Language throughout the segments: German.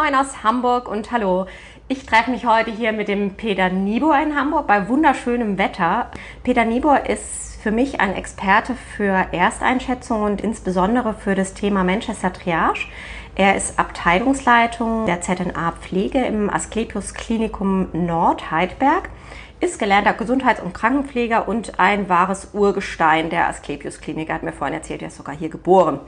Moin aus Hamburg und hallo. Ich treffe mich heute hier mit dem Peter Niebuhr in Hamburg bei wunderschönem Wetter. Peter Niebuhr ist für mich ein Experte für Ersteinschätzung und insbesondere für das Thema Manchester Triage. Er ist Abteilungsleitung der ZNA Pflege im Asklepios Klinikum Nord Heidberg ist gelernter Gesundheits- und Krankenpfleger und ein wahres Urgestein der Asklepios Klinik. Er hat mir vorhin erzählt, er ist sogar hier geboren.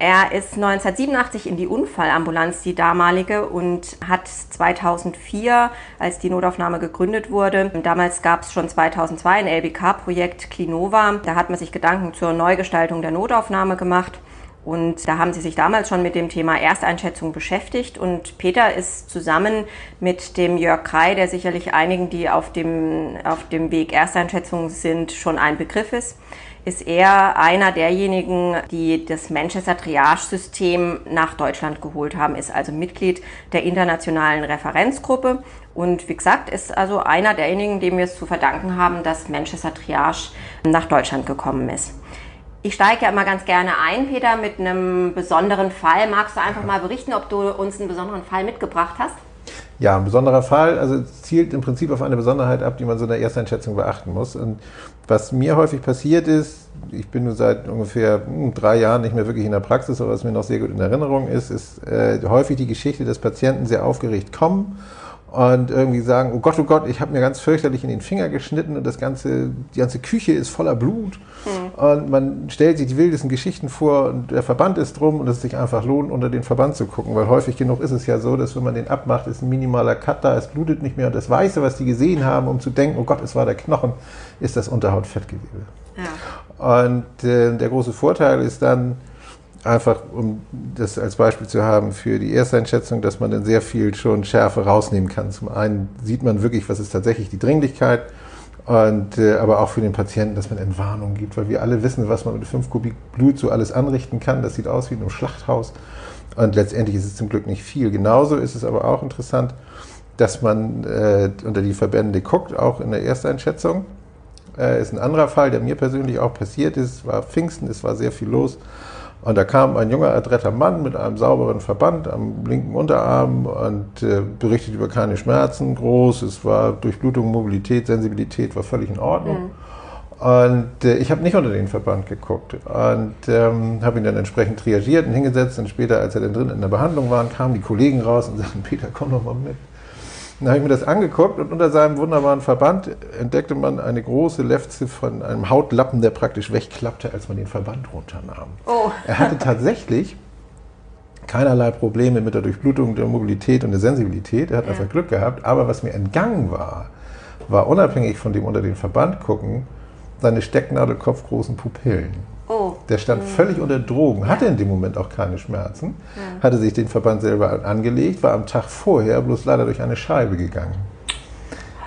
Er ist 1987 in die Unfallambulanz, die damalige, und hat 2004, als die Notaufnahme gegründet wurde, damals gab es schon 2002 ein LBK-Projekt Clinova, da hat man sich Gedanken zur Neugestaltung der Notaufnahme gemacht. Und da haben sie sich damals schon mit dem Thema Ersteinschätzung beschäftigt. Und Peter ist zusammen mit dem Jörg Krei, der sicherlich einigen, die auf dem, auf dem Weg Ersteinschätzung sind, schon ein Begriff ist, ist er einer derjenigen, die das Manchester Triage-System nach Deutschland geholt haben, ist also Mitglied der internationalen Referenzgruppe und wie gesagt, ist also einer derjenigen, dem wir es zu verdanken haben, dass Manchester Triage nach Deutschland gekommen ist. Ich steige ja immer ganz gerne ein, Peter, mit einem besonderen Fall. Magst du einfach mal berichten, ob du uns einen besonderen Fall mitgebracht hast? Ja, ein besonderer Fall, also zielt im Prinzip auf eine Besonderheit ab, die man so in der Ersteinschätzung beachten muss. Und was mir häufig passiert ist, ich bin nur seit ungefähr hm, drei Jahren nicht mehr wirklich in der Praxis, aber was mir noch sehr gut in Erinnerung ist, ist äh, häufig die Geschichte, dass Patienten sehr aufgeregt kommen und irgendwie sagen, oh Gott, oh Gott, ich habe mir ganz fürchterlich in den Finger geschnitten und das ganze, die ganze Küche ist voller Blut. Mhm. Und man stellt sich die wildesten Geschichten vor und der Verband ist drum und es sich einfach lohnt, unter den Verband zu gucken, weil häufig genug ist es ja so, dass wenn man den abmacht, ist ein minimaler Cut da, es blutet nicht mehr und das Weiße, was die gesehen haben, um zu denken, oh Gott, es war der Knochen, ist das Unterhautfettgewebe. Ja. Und äh, der große Vorteil ist dann, einfach um das als Beispiel zu haben für die Ersteinschätzung, dass man dann sehr viel schon Schärfe rausnehmen kann. Zum einen sieht man wirklich, was ist tatsächlich die Dringlichkeit und äh, aber auch für den Patienten, dass man Entwarnung gibt, weil wir alle wissen, was man mit 5 Kubik Blut so alles anrichten kann. Das sieht aus wie in einem Schlachthaus und letztendlich ist es zum Glück nicht viel. Genauso ist es aber auch interessant, dass man äh, unter die Verbände guckt, auch in der Ersteinschätzung. Äh, ist ein anderer Fall, der mir persönlich auch passiert ist. Es war Pfingsten, es war sehr viel los. Und da kam ein junger, adretter Mann mit einem sauberen Verband am linken Unterarm und äh, berichtet über keine Schmerzen, groß, es war Durchblutung, Mobilität, Sensibilität war völlig in Ordnung. Mhm. Und äh, ich habe nicht unter den Verband geguckt und ähm, habe ihn dann entsprechend triagiert und hingesetzt. Und später, als er dann drin in der Behandlung war, kamen die Kollegen raus und sagten, Peter, komm doch mal mit. Dann habe ich mir das angeguckt und unter seinem wunderbaren Verband entdeckte man eine große Lefze von einem Hautlappen, der praktisch wegklappte, als man den Verband runternahm. Oh. Er hatte tatsächlich keinerlei Probleme mit der Durchblutung, der Mobilität und der Sensibilität. Er hat ja. einfach Glück gehabt. Aber was mir entgangen war, war unabhängig von dem unter den Verband gucken, seine stecknadelkopfgroßen Pupillen. Der stand mhm. völlig unter Drogen, hatte in dem Moment auch keine Schmerzen, ja. hatte sich den Verband selber angelegt, war am Tag vorher bloß leider durch eine Scheibe gegangen.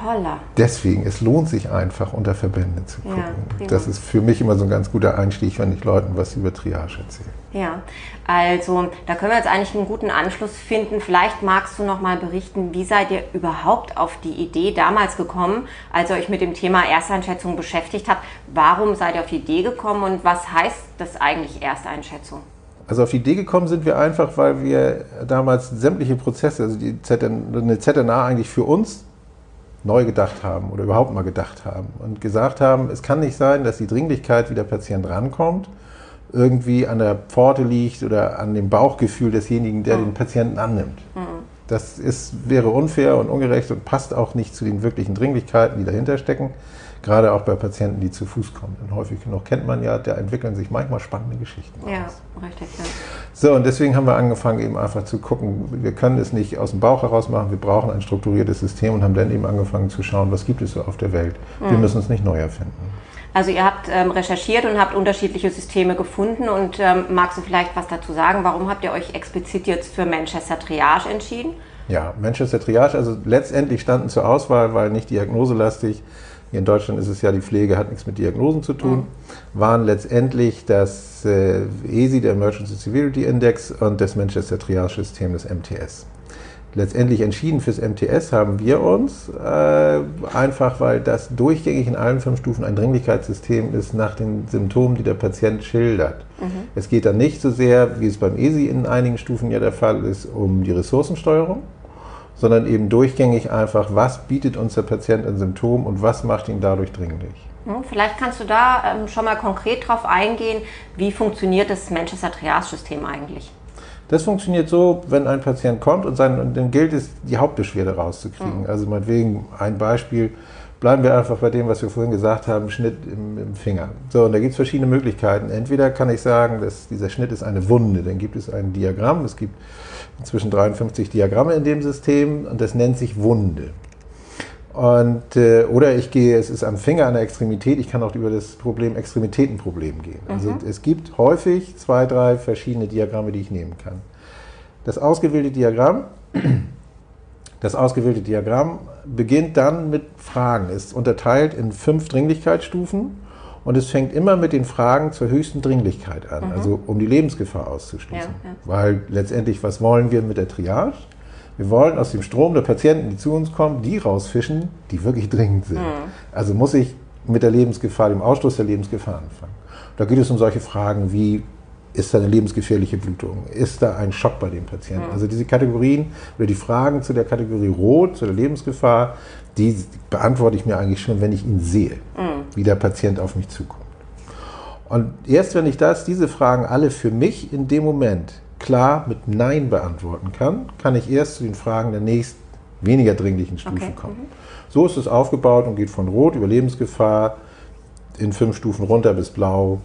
Holla. Deswegen, es lohnt sich einfach, unter Verbände zu gucken. Ja, das ist für mich immer so ein ganz guter Einstieg, wenn ich Leuten was über Triage erzähle. Ja, also da können wir jetzt eigentlich einen guten Anschluss finden. Vielleicht magst du noch mal berichten, wie seid ihr überhaupt auf die Idee damals gekommen, als ihr euch mit dem Thema Ersteinschätzung beschäftigt habt? Warum seid ihr auf die Idee gekommen und was heißt das eigentlich Ersteinschätzung? Also auf die Idee gekommen sind wir einfach, weil wir damals sämtliche Prozesse, also die ZN, eine ZNA eigentlich für uns neu gedacht haben oder überhaupt mal gedacht haben und gesagt haben, es kann nicht sein, dass die Dringlichkeit, wie der Patient rankommt, irgendwie an der Pforte liegt oder an dem Bauchgefühl desjenigen, der mhm. den Patienten annimmt. Mhm. Das ist, wäre unfair und ungerecht und passt auch nicht zu den wirklichen Dringlichkeiten, die dahinter stecken. Gerade auch bei Patienten, die zu Fuß kommen. Denn häufig genug kennt man ja, da entwickeln sich manchmal spannende Geschichten. Ja, richtig. Ja. So, und deswegen haben wir angefangen, eben einfach zu gucken, wir können es nicht aus dem Bauch heraus machen, wir brauchen ein strukturiertes System und haben dann eben angefangen zu schauen, was gibt es so auf der Welt. Wir mhm. müssen es nicht neu erfinden. Also ihr habt ähm, recherchiert und habt unterschiedliche Systeme gefunden und ähm, magst du vielleicht was dazu sagen? Warum habt ihr euch explizit jetzt für Manchester Triage entschieden? Ja, Manchester Triage, also letztendlich standen zur Auswahl, weil nicht diagnoselastig, hier in Deutschland ist es ja, die Pflege hat nichts mit Diagnosen zu tun, mhm. waren letztendlich das äh, ESI, der Emergency Severity Index, und das Manchester Triage System, das MTS. letztendlich entschieden fürs MTS haben wir uns, äh, einfach weil das durchgängig in allen fünf Stufen ein Dringlichkeitssystem ist nach den Symptomen, die der Patient schildert. Mhm. Es geht dann nicht so sehr, wie es beim ESI in einigen Stufen ja der Fall ist, um die Ressourcensteuerung, sondern eben durchgängig einfach, was bietet uns der Patient an Symptomen und was macht ihn dadurch dringlich. Vielleicht kannst du da ähm, schon mal konkret drauf eingehen, wie funktioniert das Manchester Triage-System eigentlich? Das funktioniert so, wenn ein Patient kommt und, sein, und dann gilt es, die Hauptbeschwerde rauszukriegen. Mhm. Also meinetwegen ein Beispiel, bleiben wir einfach bei dem, was wir vorhin gesagt haben, Schnitt im, im Finger. So, und da gibt es verschiedene Möglichkeiten. Entweder kann ich sagen, dass dieser Schnitt ist eine Wunde, dann gibt es ein Diagramm, es gibt inzwischen 53 Diagramme in dem System und das nennt sich Wunde. Und, äh, oder ich gehe, es ist am Finger, an der Extremität, ich kann auch über das Problem Extremitätenproblem gehen. Also mhm. es gibt häufig zwei, drei verschiedene Diagramme, die ich nehmen kann. Das ausgewählte Diagramm, das ausgewählte Diagramm beginnt dann mit Fragen, ist unterteilt in fünf Dringlichkeitsstufen und es fängt immer mit den Fragen zur höchsten Dringlichkeit an, mhm. also um die Lebensgefahr auszuschließen. Ja, ja. Weil letztendlich, was wollen wir mit der Triage? Wir wollen aus dem Strom der Patienten, die zu uns kommen, die rausfischen, die wirklich dringend sind. Mhm. Also muss ich mit der Lebensgefahr, dem Ausschluss der Lebensgefahr anfangen. Da geht es um solche Fragen wie, ist da eine lebensgefährliche Blutung? Ist da ein Schock bei dem Patienten? Mhm. Also diese Kategorien oder die Fragen zu der Kategorie Rot, zu der Lebensgefahr, die beantworte ich mir eigentlich schon, wenn ich ihn sehe, mhm. Wie der Patient auf mich zukommt. Und erst wenn ich das, diese Fragen alle für mich in dem Moment klar mit Nein beantworten kann, kann ich erst zu den Fragen der nächsten, weniger dringlichen Stufe okay. kommen. Mhm. So ist es aufgebaut und geht von Rot über Lebensgefahr in fünf Stufen runter bis Blau.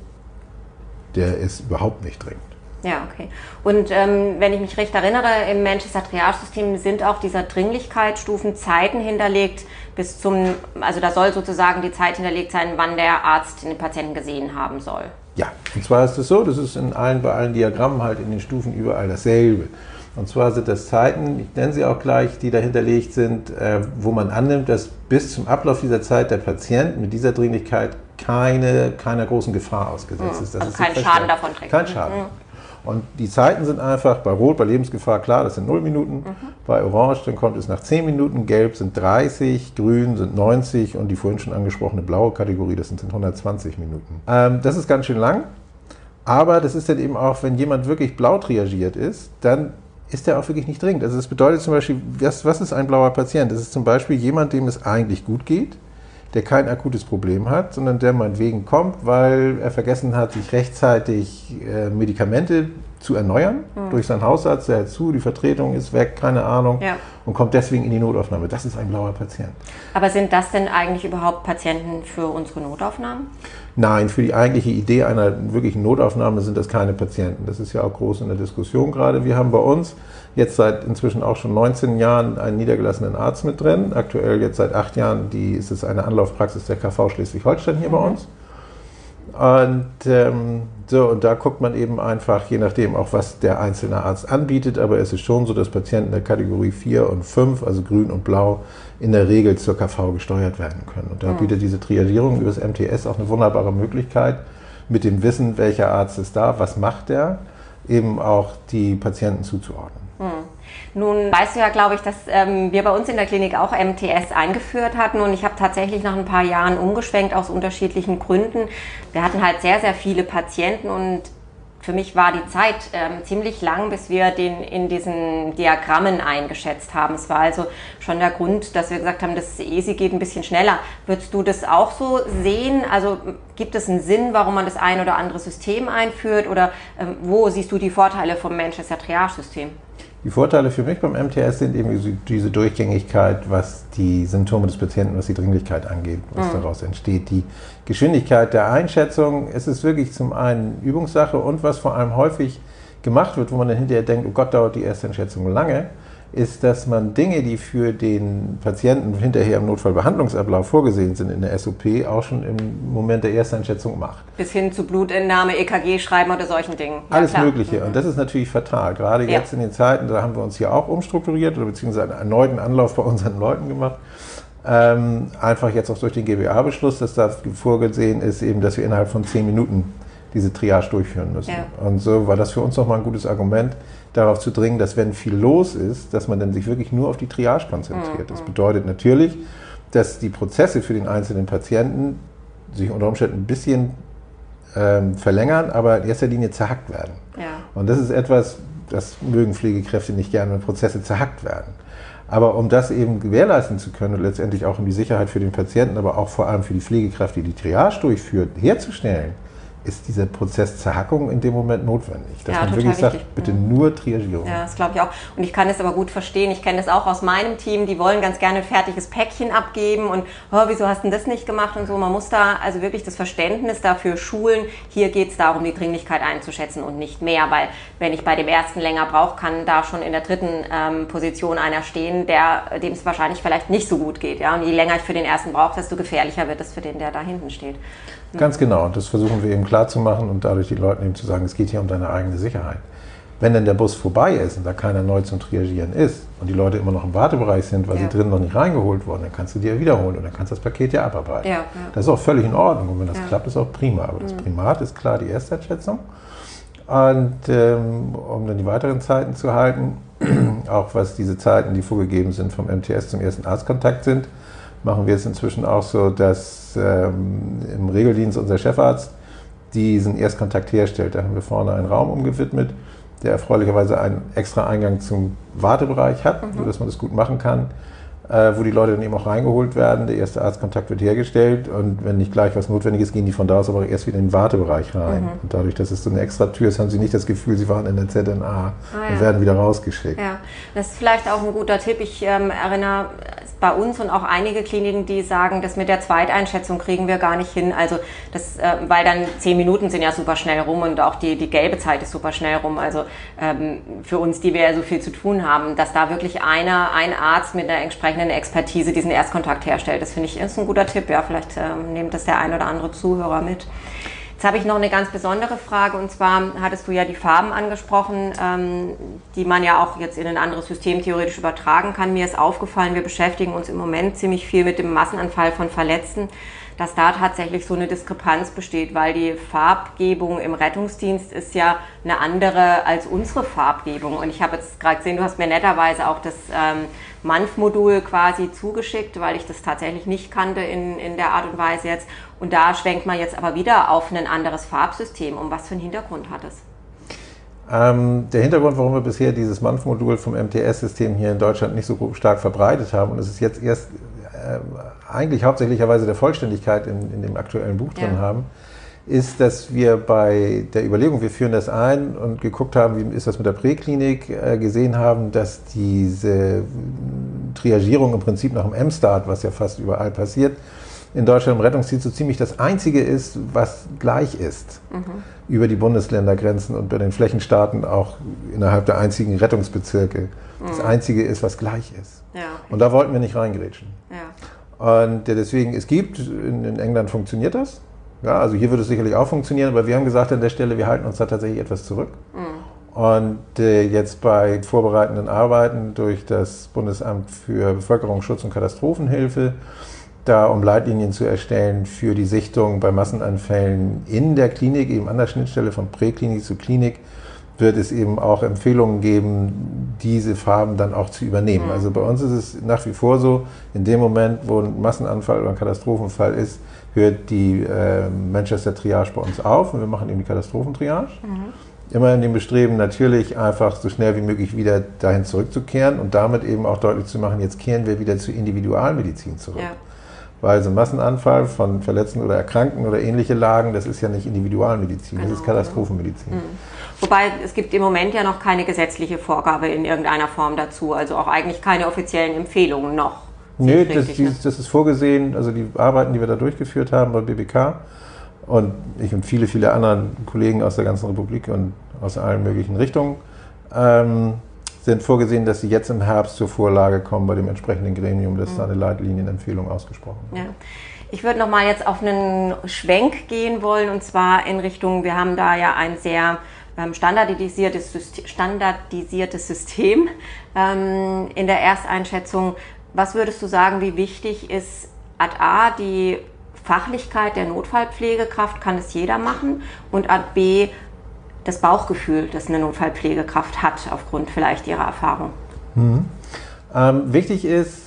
Der ist überhaupt nicht dringend. Ja, okay. Und ähm, wenn ich mich recht erinnere, im Manchester Triage-System sind auch dieser Dringlichkeitsstufen Zeiten hinterlegt bis zum, also da soll sozusagen die Zeit hinterlegt sein, wann der Arzt den Patienten gesehen haben soll. Ja, und zwar ist es so, das ist in allen, bei allen Diagrammen halt in den Stufen überall dasselbe. Und zwar sind das Zeiten, ich nenne sie auch gleich, die dahinterlegt sind, äh, wo man annimmt, dass bis zum Ablauf dieser Zeit der Patient mit dieser Dringlichkeit keine, keiner großen Gefahr ausgesetzt mhm. ist. Das also ist keinen Schaden davon trägt. Kein Schaden. Mhm. Und die Zeiten sind einfach bei Rot, bei Lebensgefahr, klar, das sind 0 Minuten. Mhm. Bei Orange, dann kommt es nach 10 Minuten. Gelb sind 30, Grün sind 90 und die vorhin schon angesprochene blaue Kategorie, das sind 120 Minuten. Ähm, das ist ganz schön lang. Aber das ist dann eben auch, wenn jemand wirklich blau triagiert ist, dann ist der auch wirklich nicht dringend. Also das bedeutet zum Beispiel, was, was ist ein blauer Patient? Das ist zum Beispiel jemand, dem es eigentlich gut geht, der kein akutes Problem hat, sondern der meinetwegen kommt, weil er vergessen hat, sich rechtzeitig äh, Medikamente zu erneuern mhm. durch seinen Hausarzt, der zu, die Vertretung ist weg, keine Ahnung, ja. und kommt deswegen in die Notaufnahme. Das ist ein blauer Patient. Aber sind das denn eigentlich überhaupt Patienten für unsere Notaufnahmen? Nein, für die eigentliche Idee einer wirklichen Notaufnahme sind das keine Patienten. Das ist ja auch groß in der Diskussion gerade. Wir haben bei uns jetzt seit inzwischen auch schon 19 Jahren einen niedergelassenen Arzt mit drin. Aktuell jetzt seit acht Jahren die, ist es eine Anlaufpraxis der KV Schleswig-Holstein hier mhm. bei uns. Und ähm, so, und da guckt man eben einfach, je nachdem auch, was der einzelne Arzt anbietet, aber es ist schon so, dass Patienten der Kategorie 4 und 5, also grün und blau, in der Regel zur KV gesteuert werden können. Und da mhm. bietet diese Triagierung über das MTS auch eine wunderbare Möglichkeit, mit dem Wissen, welcher Arzt ist da, was macht der, eben auch die Patienten zuzuordnen. Nun weißt du ja, glaube ich, dass ähm, wir bei uns in der Klinik auch MTS eingeführt hatten und ich habe tatsächlich nach ein paar Jahren umgeschwenkt aus unterschiedlichen Gründen. Wir hatten halt sehr, sehr viele Patienten und für mich war die Zeit ähm, ziemlich lang, bis wir den in diesen Diagrammen eingeschätzt haben. Es war also schon der Grund, dass wir gesagt haben, das ESI geht ein bisschen schneller. Würdest du das auch so sehen? Also gibt es einen Sinn, warum man das ein oder andere System einführt? Oder ähm, wo siehst du die Vorteile vom Manchester Triage-System? Die Vorteile für mich beim MTS sind eben diese Durchgängigkeit, was die Symptome des Patienten, was die Dringlichkeit angeht, was mhm. daraus entsteht. Die Geschwindigkeit der Einschätzung, es ist wirklich zum einen Übungssache und was vor allem häufig gemacht wird, wo man dann hinterher denkt, oh Gott, dauert die erste Einschätzung lange, ist, dass man Dinge, die für den Patienten hinterher im Notfallbehandlungsablauf vorgesehen sind in der SOP, auch schon im Moment der Ersteinschätzung macht. Bis hin zu Blutentnahme, EKG schreiben oder solchen Dingen. Ja, Alles klar. Mögliche. Und das ist natürlich fatal. Gerade ja. jetzt in den Zeiten, da haben wir uns hier auch umstrukturiert oder beziehungsweise einen erneuten Anlauf bei unseren Leuten gemacht. Ähm, einfach jetzt auch durch den GBA-Beschluss, dass da vorgesehen ist, eben, dass wir innerhalb von zehn Minuten diese Triage durchführen müssen. Ja. Und so war das für uns nochmal ein gutes Argument, darauf zu dringen, dass wenn viel los ist, dass man dann sich wirklich nur auf die Triage konzentriert. Mhm. Das bedeutet natürlich, dass die Prozesse für den einzelnen Patienten sich unter Umständen ein bisschen ähm, verlängern, aber in erster Linie zerhackt werden. Ja. Und das ist etwas, das mögen Pflegekräfte nicht gerne, wenn Prozesse zerhackt werden. Aber um das eben gewährleisten zu können und letztendlich auch um die Sicherheit für den Patienten, aber auch vor allem für die Pflegekraft, die die Triage durchführt, herzustellen, ist dieser Prozess Zerhackung in dem Moment notwendig. Dass ja, man wirklich wichtig. sagt, bitte mhm. nur Triagierung. Ja, das glaube ich auch. Und ich kann es aber gut verstehen. Ich kenne das auch aus meinem Team. Die wollen ganz gerne ein fertiges Päckchen abgeben und oh, wieso hast du das nicht gemacht und so. Man muss da also wirklich das Verständnis dafür schulen. Hier geht es darum, die Dringlichkeit einzuschätzen und nicht mehr. Weil wenn ich bei dem ersten länger brauche, kann da schon in der dritten ähm, Position einer stehen, der dem es wahrscheinlich vielleicht nicht so gut geht. Ja? Und je länger ich für den ersten brauche, desto gefährlicher wird es für den, der da hinten steht. Ganz genau. Und das versuchen wir eben klarzumachen und dadurch den Leuten eben zu sagen, es geht hier um deine eigene Sicherheit. Wenn dann der Bus vorbei ist und da keiner neu zum Triagieren ist und die Leute immer noch im Wartebereich sind, weil ja. sie drinnen noch nicht reingeholt wurden, dann kannst du dir wiederholen und dann kannst du das Paket ja abarbeiten. Ja, ja. Das ist auch völlig in Ordnung und wenn das klappt, ist auch prima. Aber das mhm. Primat ist klar die Ersteinschätzung. Und ähm, um dann die weiteren Zeiten zu halten, auch was diese Zeiten, die vorgegeben sind vom MTS zum ersten Arztkontakt sind, machen wir es inzwischen auch so, dass ähm, im Regeldienst unser Chefarzt diesen Erstkontakt herstellt. Da haben wir vorne einen Raum umgewidmet, der erfreulicherweise einen extra Eingang zum Wartebereich hat, mhm. sodass man das gut machen kann wo die Leute dann eben auch reingeholt werden. Der erste Arztkontakt wird hergestellt und wenn nicht gleich was notwendig ist, gehen die von da aus aber erst wieder in den Wartebereich rein. Mhm. Und dadurch, dass es so eine extra Tür ist, haben sie nicht das Gefühl, sie waren in der ZNA ah, ja. und werden wieder rausgeschickt. Ja, das ist vielleicht auch ein guter Tipp. Ich ähm, erinnere bei uns und auch einige Kliniken, die sagen, das mit der Zweiteinschätzung kriegen wir gar nicht hin. Also das, äh, weil dann zehn Minuten sind ja super schnell rum und auch die, die gelbe Zeit ist super schnell rum. Also ähm, für uns, die wir ja so viel zu tun haben, dass da wirklich einer, ein Arzt mit einer entsprechenden Expertise diesen Erstkontakt herstellt. Das finde ich ist ein guter Tipp. Ja, vielleicht ähm, nimmt das der ein oder andere Zuhörer mit. Jetzt habe ich noch eine ganz besondere Frage und zwar hattest du ja die Farben angesprochen, ähm, die man ja auch jetzt in ein anderes System theoretisch übertragen kann. Mir ist aufgefallen, wir beschäftigen uns im Moment ziemlich viel mit dem Massenanfall von Verletzten, dass da tatsächlich so eine Diskrepanz besteht, weil die Farbgebung im Rettungsdienst ist ja eine andere als unsere Farbgebung. Und ich habe jetzt gerade gesehen, du hast mir netterweise auch das ähm, MANF-Modul quasi zugeschickt, weil ich das tatsächlich nicht kannte in, in der Art und Weise jetzt. Und da schwenkt man jetzt aber wieder auf ein anderes Farbsystem. Um was für einen Hintergrund hat es? Ähm, der Hintergrund, warum wir bisher dieses MANF-Modul vom MTS-System hier in Deutschland nicht so stark verbreitet haben, und es ist jetzt erst eigentlich hauptsächlicherweise der Vollständigkeit in, in dem aktuellen Buch drin ja. haben, ist, dass wir bei der Überlegung, wir führen das ein und geguckt haben, wie ist das mit der Präklinik, äh, gesehen haben, dass diese Triagierung im Prinzip nach dem M-Start, was ja fast überall passiert, in Deutschland im Rettungsdienst so ziemlich das Einzige ist, was gleich ist mhm. über die Bundesländergrenzen und bei den Flächenstaaten auch innerhalb der einzigen Rettungsbezirke. Mhm. Das Einzige ist, was gleich ist. Ja, okay. Und da wollten wir nicht reingrätschen. Ja. Und deswegen, es gibt, in, England funktioniert das. Ja, also hier würde es sicherlich auch funktionieren, aber wir haben gesagt an der Stelle, wir halten uns da tatsächlich etwas zurück. Mhm. Und äh, jetzt bei vorbereitenden Arbeiten durch das Bundesamt für Bevölkerungsschutz und Katastrophenhilfe, da um Leitlinien zu erstellen für die Sichtung bei Massenanfällen in der Klinik, eben an der Schnittstelle von Präklinik zu Klinik, wird es eben auch Empfehlungen geben, diese Farben dann auch zu übernehmen. Mhm. Also bei uns ist es nach wie vor so, in dem Moment, wo ein Massenanfall oder ein Katastrophenfall ist, hört die äh, Manchester Triage bei uns auf und wir machen eben die Katastrophentriage. Mhm. Immer in dem Bestreben, natürlich einfach so schnell wie möglich wieder dahin zurückzukehren und damit eben auch deutlich zu machen, jetzt kehren wir wieder zur Individualmedizin zurück. Ja. Weil so ein Massenanfall von Verletzten oder Erkrankten oder ähnliche Lagen, das ist ja nicht Individualmedizin, genau, das ist genau. Katastrophenmedizin. Mhm. Wobei es gibt im Moment ja noch keine gesetzliche Vorgabe in irgendeiner Form dazu, also auch eigentlich keine offiziellen Empfehlungen noch. Nö, das, ne? das, ist vorgesehen, also die Arbeiten, die wir da durchgeführt haben bei BBK und ich und viele, viele andere Kollegen aus der ganzen Republik und aus allen möglichen Richtungen, ähm, sind vorgesehen, dass sie jetzt im Herbst zur Vorlage kommen bei dem entsprechenden Gremium, das mhm. da eine Leitlinienempfehlung ausgesprochen ja. Ich würde noch mal jetzt auf einen Schwenk gehen wollen und zwar in Richtung, wir haben da ja ein sehr ähm, standardisiertes, System, standardisiertes System ähm, in der Ersteinschätzung was würdest du sagen, wie wichtig ist Ad A die Fachlichkeit der Notfallpflegekraft kann es jeder machen und Art B das Bauchgefühl, das eine Notfallpflegekraft hat, aufgrund vielleicht ihrer Erfahrung. Mhm. Ähm, wichtig ist,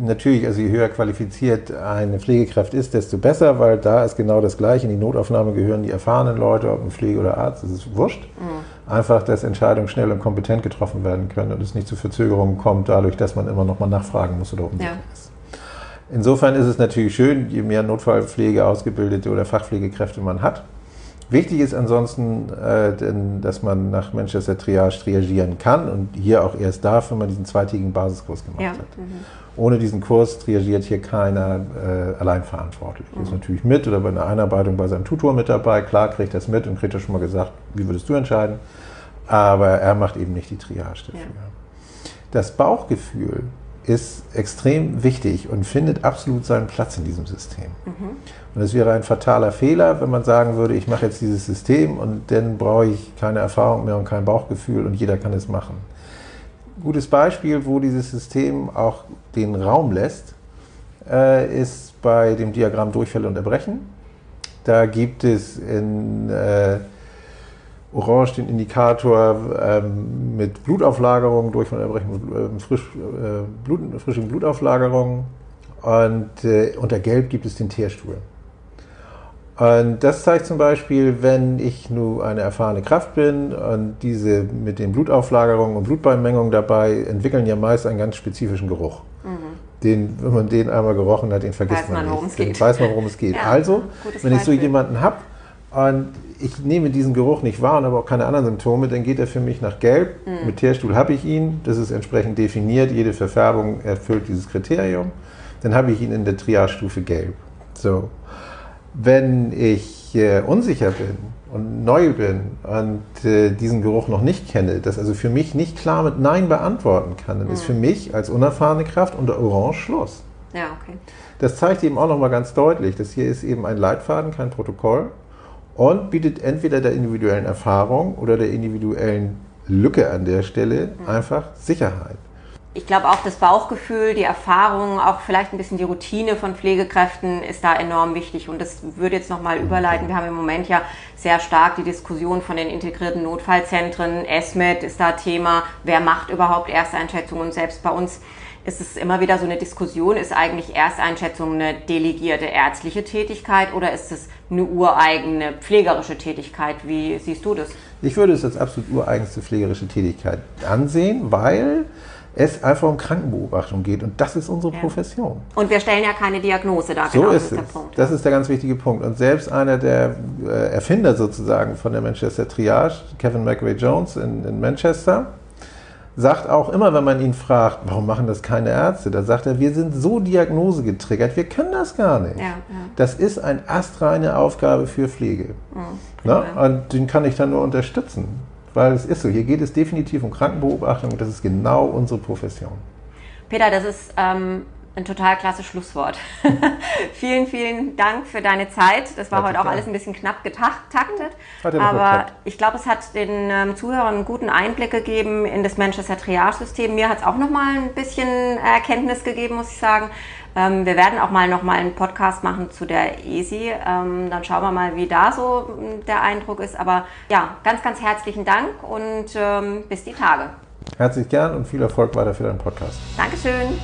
natürlich, also je höher qualifiziert eine Pflegekraft ist, desto besser, weil da ist genau das Gleiche. In die Notaufnahme gehören die erfahrenen Leute, ob ein Pflege oder Arzt, das ist wurscht. Mhm. Einfach, dass Entscheidungen schnell und kompetent getroffen werden können und es nicht zu Verzögerungen kommt, dadurch, dass man immer noch mal nachfragen muss oder unsicher ja. ist. Insofern ist es natürlich schön, je mehr Notfallpflege ausgebildete oder Fachpflegekräfte man hat. Wichtig ist ansonsten, äh, denn, dass man nach Manchester Triage triagieren kann und hier auch erst darf, wenn man diesen zweitägigen Basiskurs gemacht ja. hat. Mhm. Ohne diesen Kurs triagiert hier keiner äh, allein verantwortlich. Mhm. Ist natürlich mit oder bei einer Einarbeitung bei seinem Tutor mit dabei. Klar kriegt es mit und kriegt er schon mal gesagt, wie würdest du entscheiden. Aber er macht eben nicht die Triage dafür. Ja. Das Bauchgefühl ist extrem wichtig und findet absolut seinen Platz in diesem System. Mhm. Und es wäre ein fataler Fehler, wenn man sagen würde, ich mache jetzt dieses System und dann brauche ich keine Erfahrung mehr und kein Bauchgefühl und jeder kann es machen gutes Beispiel, wo dieses System auch den Raum lässt, äh, ist bei dem Diagramm Durchfälle und Erbrechen. Da gibt es in äh, Orange den Indikator ähm, mit Blutauflagerung, Durchfall und Erbrechen, äh, frisch, äh, Blut, frischen Blutauflagerung und äh, unter Gelb gibt es den Teerstuhl. Und das zeigt zum Beispiel, wenn ich nur eine erfahrene Kraft bin und diese mit den Blutauflagerungen und Blutbeinmengungen dabei entwickeln ja meist einen ganz spezifischen Geruch. Mhm. Den, wenn man den einmal gerochen hat, den vergisst weiß man, man nicht. Den weiß man, worum es geht. Ja, also, wenn ich so jemanden habe und ich nehme diesen Geruch nicht wahr und habe auch keine anderen Symptome, dann geht er für mich nach Gelb. Mhm. Mit Teerstuhl habe ich ihn, das ist entsprechend definiert, jede Verfärbung erfüllt dieses Kriterium. Dann habe ich ihn in der Triage-Stufe Gelb. So wenn ich äh, unsicher bin und neu bin und äh, diesen Geruch noch nicht kenne, das also für mich nicht klar mit Nein beantworten kann, dann mhm. ist für mich als unerfahrene Kraft unter Orange Schluss. Ja, okay. Das zeigt eben auch nochmal ganz deutlich, dass hier ist eben ein Leitfaden, kein Protokoll und bietet entweder der individuellen Erfahrung oder der individuellen Lücke an der Stelle mhm. einfach Sicherheit ich glaube auch das Bauchgefühl, die Erfahrung, auch vielleicht ein bisschen die Routine von Pflegekräften ist da enorm wichtig. Und das würde jetzt nochmal überleiten. Wir haben im Moment ja sehr stark die Diskussion von den integrierten Notfallzentren. ESMED ist da Thema. Wer macht überhaupt Ersteinschätzungen? Und selbst bei uns ist es immer wieder so eine Diskussion, ist eigentlich Ersteinschätzung eine delegierte ärztliche Tätigkeit oder ist es eine ureigene pflegerische Tätigkeit? Wie siehst du das? Ich würde es als absolut ureigenste pflegerische Tätigkeit ansehen, weil es einfach um Krankenbeobachtung geht. Und das ist unsere ja. Profession. Und wir stellen ja keine Diagnose da. So genau, ist, ist es. Punkt. Das ist der ganz wichtige Punkt. Und selbst einer der äh, Erfinder sozusagen von der Manchester Triage, Kevin McRae Jones in, in Manchester, sagt auch immer, wenn man ihn fragt, warum machen das keine Ärzte, da sagt er, wir sind so diagnosegetriggert, wir können das gar nicht. Ja, ja. Das ist eine astreine Aufgabe für Pflege. Mhm, Na? Und den kann ich dann nur unterstützen. Weil es ist so, hier geht es definitiv um Krankenbeobachtung das ist genau unsere Profession. Peter, das ist ähm, ein total klasse Schlusswort. vielen, vielen Dank für deine Zeit. Das war Herzlich heute auch alles ein bisschen knapp getaktet. Aber ich glaube, es hat den ähm, Zuhörern einen guten Einblick gegeben in das Manchester Triage-System. Mir hat es auch nochmal ein bisschen Erkenntnis gegeben, muss ich sagen. Ähm, wir werden auch mal nochmal einen Podcast machen zu der ESI. Ähm, dann schauen wir mal, wie da so hm, der Eindruck ist. Aber ja, ganz, ganz herzlichen Dank und ähm, bis die Tage. Herzlich gern und viel Erfolg weiter für deinen Podcast. Dankeschön.